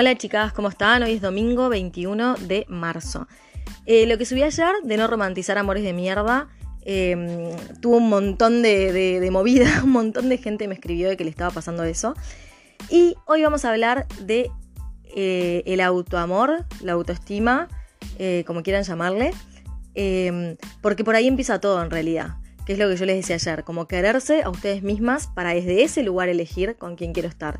Hola chicas, ¿cómo están? Hoy es domingo 21 de marzo. Eh, lo que subí ayer de no romantizar amores de mierda em, tuvo un montón de, movida, un montón de gente me escribió de que le estaba pasando eso. Y hoy vamos a hablar de eh, el autoamor, la autoestima, eh, como quieran llamarle, em, porque por ahí empieza todo en realidad, que es lo que yo les decía ayer, como quererse a ustedes mismas para desde ese lugar elegir con quién quiero estar.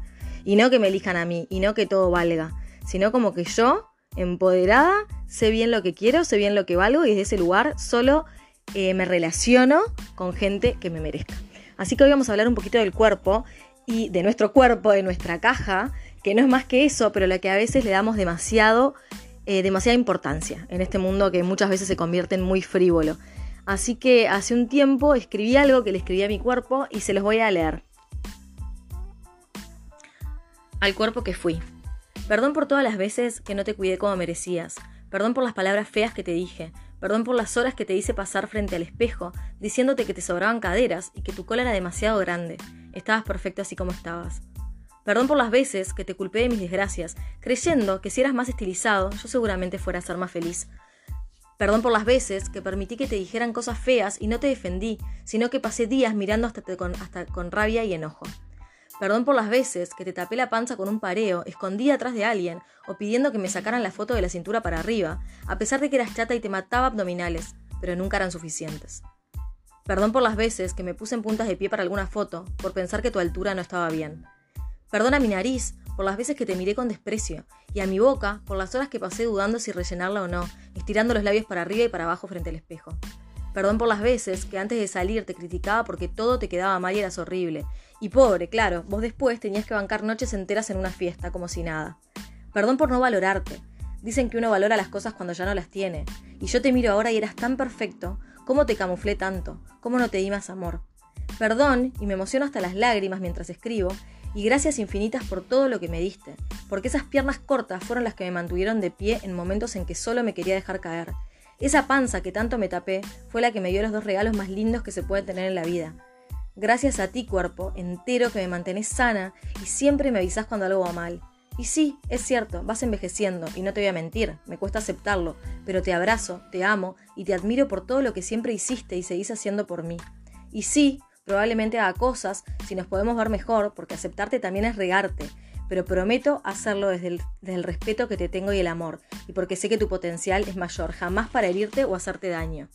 Y no que me elijan a mí, y no que todo valga, sino como que yo, empoderada, sé bien lo que quiero, sé bien lo que valgo y desde ese lugar solo eh, me relaciono con gente que me merezca. Así que hoy vamos a hablar un poquito del cuerpo y de nuestro cuerpo, de nuestra caja, que no es más que eso, pero la que a veces le damos demasiado, eh, demasiada importancia en este mundo que muchas veces se convierte en muy frívolo. Así que hace un tiempo escribí algo que le escribí a mi cuerpo y se los voy a leer al cuerpo que fui. Perdón por todas las veces que no te cuidé como merecías. Perdón por las palabras feas que te dije. Perdón por las horas que te hice pasar frente al espejo, diciéndote que te sobraban caderas y que tu cola era demasiado grande. Estabas perfecto así como estabas. Perdón por las veces que te culpé de mis desgracias, creyendo que si eras más estilizado, yo seguramente fuera a ser más feliz. Perdón por las veces que permití que te dijeran cosas feas y no te defendí, sino que pasé días mirando hasta, hasta con rabia y enojo. Perdón por las veces que te tapé la panza con un pareo, escondí atrás de alguien o pidiendo que me sacaran la foto de la cintura para arriba, a pesar de que eras chata y te mataba abdominales, pero nunca eran suficientes. Perdón por las veces que me puse en puntas de pie para alguna foto, por pensar que tu altura no estaba bien. Perdón a mi nariz por las veces que te miré con desprecio, y a mi boca por las horas que pasé dudando si rellenarla o no, estirando los labios para arriba y para abajo frente al espejo. Perdón por las veces que antes de salir te criticaba porque todo te quedaba mal y eras horrible. Y pobre, claro, vos después tenías que bancar noches enteras en una fiesta, como si nada. Perdón por no valorarte. Dicen que uno valora las cosas cuando ya no las tiene. Y yo te miro ahora y eras tan perfecto. ¿Cómo te camuflé tanto? ¿Cómo no te di más amor? Perdón, y me emociono hasta las lágrimas mientras escribo, y gracias infinitas por todo lo que me diste, porque esas piernas cortas fueron las que me mantuvieron de pie en momentos en que solo me quería dejar caer, esa panza que tanto me tapé fue la que me dio los dos regalos más lindos que se pueden tener en la vida. Gracias a ti, cuerpo, entero que me mantenés sana y siempre me avisás cuando algo va mal. Y sí, es cierto, vas envejeciendo y no te voy a mentir, me cuesta aceptarlo, pero te abrazo, te amo y te admiro por todo lo que siempre hiciste y seguís haciendo por mí. Y sí, probablemente haga cosas si nos podemos ver mejor, porque aceptarte también es regarte, pero prometo hacerlo desde el, respeto que te tengo y el amor, y porque sé que tu potencial es mayor, jamás para herirte o hacerte daño.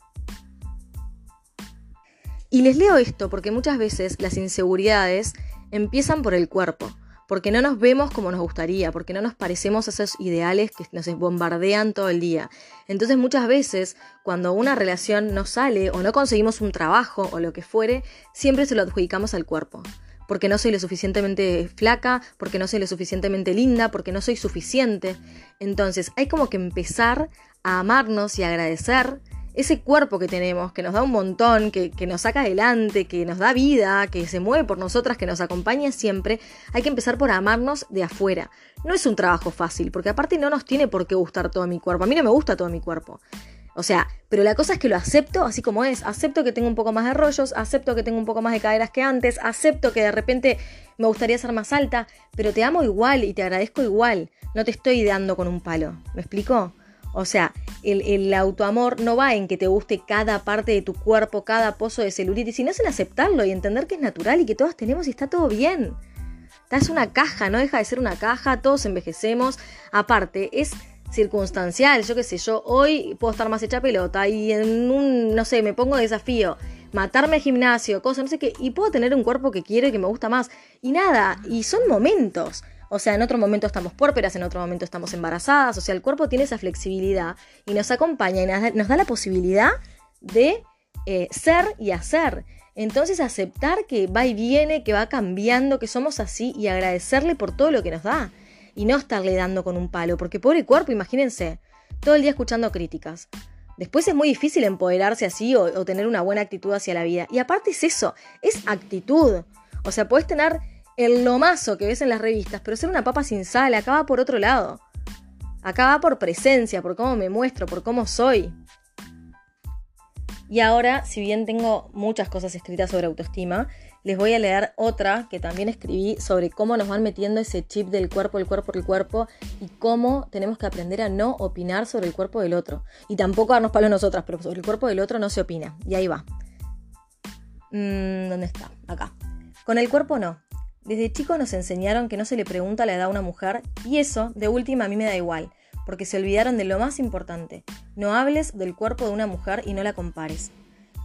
Y les leo esto porque muchas veces las inseguridades empiezan por el cuerpo, porque no nos vemos como nos gustaría, porque no nos parecemos a esos ideales que nos bombardean todo el día. Entonces muchas veces cuando una relación no sale o no conseguimos un trabajo o lo que fuere, siempre se lo adjudicamos al cuerpo porque no soy lo suficientemente flaca, porque no soy lo suficientemente linda, porque no soy suficiente. Entonces hay como que empezar a amarnos y agradecer ese cuerpo que tenemos, que nos da un montón, que, que, nos saca adelante, que nos da vida, que se mueve por nosotras, que nos acompaña siempre, hay que empezar por amarnos de afuera. No es un trabajo fácil, porque aparte no nos tiene por qué gustar todo mi cuerpo. A mí no me gusta todo mi cuerpo. O sea, pero la cosa es que lo acepto así como es. Acepto que tengo un poco más de rollos, acepto que tengo un poco más de caderas que antes, acepto que de repente me gustaría ser más alta, pero te amo igual y te agradezco igual. No te estoy dando con un palo. ¿Me explico? O sea, el, autoamor no va en que te guste cada parte de tu cuerpo, cada pozo de celulitis, sino es en aceptarlo y entender que es natural y que todas tenemos y está todo bien. Es una caja, no deja de ser una caja, todos envejecemos. Aparte, es circunstancial, yo qué sé, yo hoy puedo estar más hecha pelota y en un, no sé, me pongo desafío, matarme al gimnasio, cosas, no sé qué, y puedo tener un cuerpo que quiero y que me gusta más. Y nada, y son momentos. O sea, en otro momento estamos puérperas, en otro momento estamos embarazadas, o sea, el cuerpo tiene esa flexibilidad y nos acompaña y nos da la posibilidad de eh, ser y hacer. Entonces aceptar que va y viene, que va cambiando, que somos así y agradecerle por todo lo que nos da y no estarle dando con un palo, porque pobre cuerpo, imagínense, todo el día escuchando críticas. Después es muy difícil empoderarse así o, tener una buena actitud hacia la vida. Y aparte es eso, es actitud. O sea, puedes tener el lomazo que ves en las revistas, pero ser una papa sin sal acaba por otro lado. Acaba por presencia, por cómo me muestro, por cómo soy. Y ahora, si bien tengo muchas cosas escritas sobre autoestima, les voy a leer otra que también escribí sobre cómo nos van metiendo ese chip del cuerpo, el cuerpo, el cuerpo y cómo tenemos que aprender a no opinar sobre el cuerpo del otro. Y tampoco darnos palos nosotras, pero sobre el cuerpo del otro no se opina. Y ahí va. Mm, ¿Dónde está? Acá. Con el cuerpo no. Desde chicos nos enseñaron que no se le pregunta la edad a una mujer y eso, de última, a mí me da igual, porque se olvidaron de lo más importante. No hables del cuerpo de una mujer y no la compares.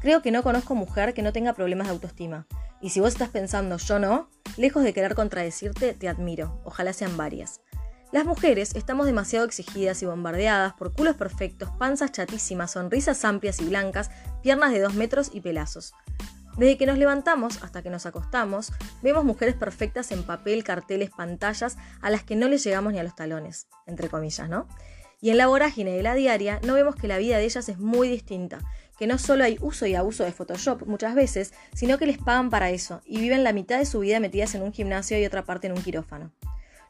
Creo que no conozco mujer que no tenga problemas de autoestima. Y si vos estás pensando yo no, lejos de querer contradecirte, te admiro. Ojalá sean varias. Las mujeres estamos demasiado exigidas y bombardeadas por culos perfectos, panzas chatísimas, sonrisas amplias y blancas, piernas de dos metros y pelazos. Desde que nos levantamos hasta que nos acostamos, vemos mujeres perfectas en papel, carteles, pantallas, a las que no les llegamos ni a los talones, entre comillas, ¿no? Y en la vorágine de la diaria no vemos que la vida de ellas es muy distinta, que no solo hay uso y abuso de Photoshop muchas veces, sino que les pagan para eso y viven la mitad de su vida metidas en un gimnasio y otra parte en un quirófano.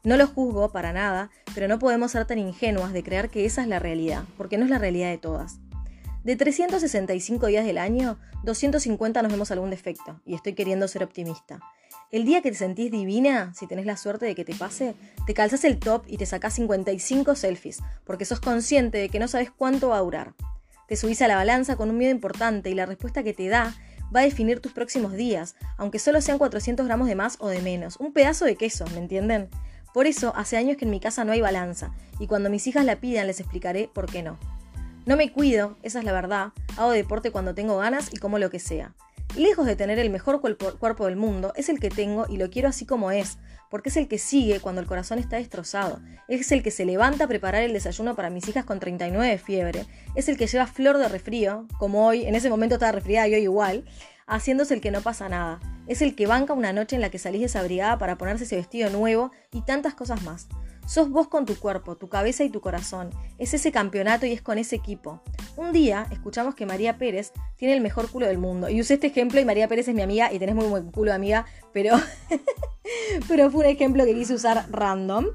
No lo juzgo para nada, pero no podemos ser tan ingenuas de creer que esa es la realidad, porque no es la realidad de todas. De 365 días del año, 250 nos vemos algún defecto, y estoy queriendo ser optimista. El día que te sentís divina, si tenés la suerte de que te pase, te calzas el top y te sacás 55 selfies, porque sos consciente de que no sabes cuánto va a durar. Te subís a la balanza con un miedo importante y la respuesta que te da va a definir tus próximos días, aunque solo sean 400 gramos de más o de menos. Un pedazo de queso, ¿me entienden? Por eso, hace años que en mi casa no hay balanza, y cuando mis hijas la pidan les explicaré por qué no. No me cuido, esa es la verdad, hago deporte cuando tengo ganas y como lo que sea. Lejos de tener el mejor cuerpo del mundo, es el que tengo y lo quiero así como es, porque es el que sigue cuando el corazón está destrozado, es el que se levanta a preparar el desayuno para mis hijas con 39 de fiebre, es el que lleva flor de resfrío, como hoy, en ese momento estaba resfriada y hoy igual, haciéndose el que no pasa nada, es el que banca una noche en la que salís desabrigada para ponerse ese vestido nuevo y tantas cosas más. Sos vos con tu cuerpo, tu cabeza y tu corazón. Es ese campeonato y es con ese equipo. Un día escuchamos que María Pérez tiene el mejor culo del mundo. Y usé este ejemplo y María Pérez es mi amiga y tenés muy buen culo, amiga, pero, pero fue un ejemplo que quise usar random.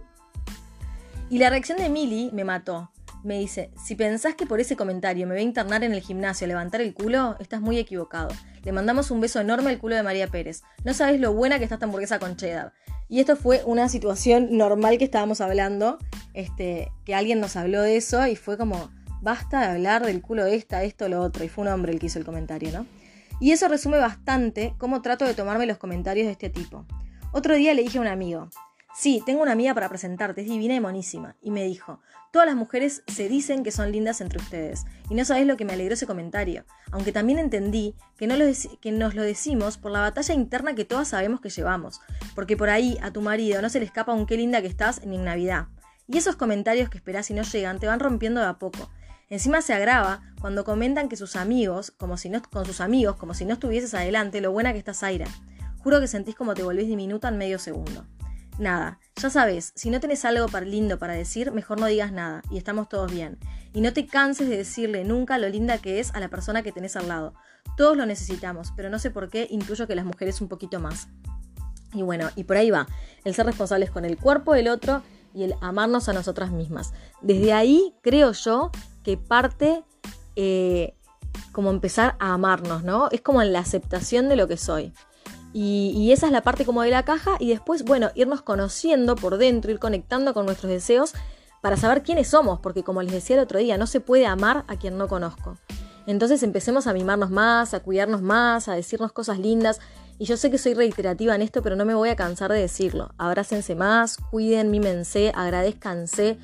Y la reacción de Milly me mató. Me dice, si pensás que por ese comentario me voy a internar en el gimnasio a levantar el culo, estás muy equivocado. Le mandamos un beso enorme al culo de María Pérez. No sabes lo buena que está esta hamburguesa con cheddar. Y esto fue una situación normal que estábamos hablando, este, que alguien nos habló de eso y fue como, basta de hablar del culo de esta, esto, lo otro. Y fue un hombre el que hizo el comentario, ¿no? Y eso resume bastante cómo trato de tomarme los comentarios de este tipo. Otro día le dije a un amigo, Sí, tengo una amiga para presentarte, es divina y monísima. Y me dijo, todas las mujeres se dicen que son lindas entre ustedes. Y no sabes lo que me alegró ese comentario. Aunque también entendí que, no lo que nos lo decimos por la batalla interna que todas sabemos que llevamos. Porque por ahí a tu marido no se le escapa un qué linda que estás ni en Navidad. Y esos comentarios que esperás y no llegan te van rompiendo de a poco. Encima se agrava cuando comentan que sus amigos, como si no, con sus amigos, como si no estuvieses adelante, lo buena que estás Aira. Juro que sentís como te volvés diminuta en medio segundo. Nada, ya sabes, si no tenés algo lindo para decir, mejor no digas nada y estamos todos bien. Y no te canses de decirle nunca lo linda que es a la persona que tenés al lado. Todos lo necesitamos, pero no sé por qué incluyo que las mujeres un poquito más. Y bueno, y por ahí va, el ser responsables con el cuerpo del otro y el amarnos a nosotras mismas. Desde ahí creo yo que parte eh, como empezar a amarnos, ¿no? Es como en la aceptación de lo que soy. Y, esa es la parte como de la caja y después, bueno, irnos conociendo por dentro, ir conectando con nuestros deseos para saber quiénes somos, porque como les decía el otro día, no se puede amar a quien no conozco. Entonces empecemos a mimarnos más, a cuidarnos más, a decirnos cosas lindas. Y yo sé que soy reiterativa en esto, pero no me voy a cansar de decirlo. Abrácense más, cuiden, mímense, agradezcanse.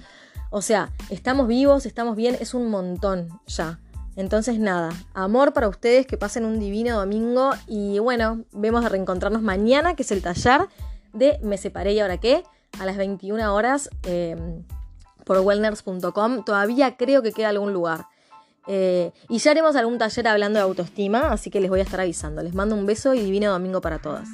O sea, estamos vivos, estamos bien, es un montón ya. Entonces nada, amor para ustedes, que pasen un divino domingo y bueno, vemos de reencontrarnos mañana, que es el taller de Me Separé y ahora qué, a las 21 horas em, por wellners.com. Todavía creo que queda algún lugar. Eh, y ya haremos algún taller hablando de autoestima, así que les voy a estar avisando. Les mando un beso y divino domingo para todas.